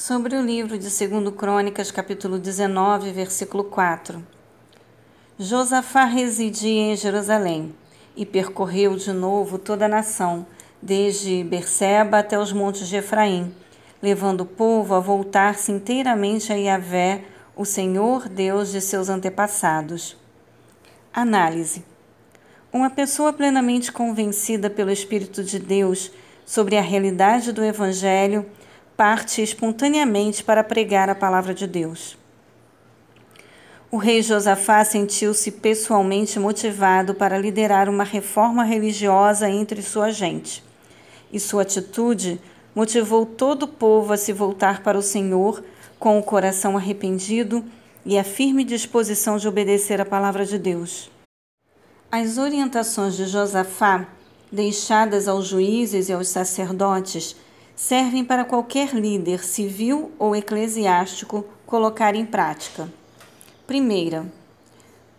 Sobre o livro de 2 Crônicas, capítulo 19, versículo 4. Josafá residia em Jerusalém e percorreu de novo toda a nação, desde Berseba até os montes de Efraim, levando o povo a voltar-se inteiramente a Yahvé, o Senhor Deus de seus antepassados. Análise. Uma pessoa plenamente convencida pelo Espírito de Deus sobre a realidade do Evangelho parte espontaneamente para pregar a palavra de Deus. O rei Josafá sentiu-se pessoalmente motivado para liderar uma reforma religiosa entre sua gente, e sua atitude motivou todo o povo a se voltar para o Senhor com o coração arrependido e a firme disposição de obedecer a palavra de Deus. As orientações de Josafá, deixadas aos juízes e aos sacerdotes, servem para qualquer líder civil ou eclesiástico colocar em prática. Primeira,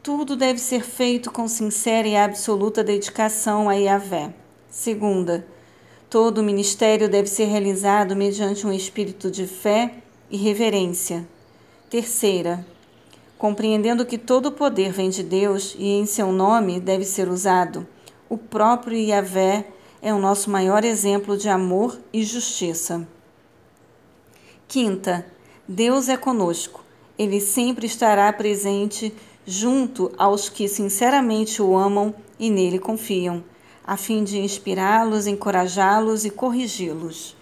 tudo deve ser feito com sincera e absoluta dedicação a Yahvé. Segunda, todo o ministério deve ser realizado mediante um espírito de fé e reverência. Terceira, compreendendo que todo o poder vem de Deus e em seu nome deve ser usado, o próprio Yahvé é o nosso maior exemplo de amor e justiça. Quinta, Deus é conosco. Ele sempre estará presente junto aos que sinceramente o amam e nele confiam, a fim de inspirá-los, encorajá-los e corrigi-los.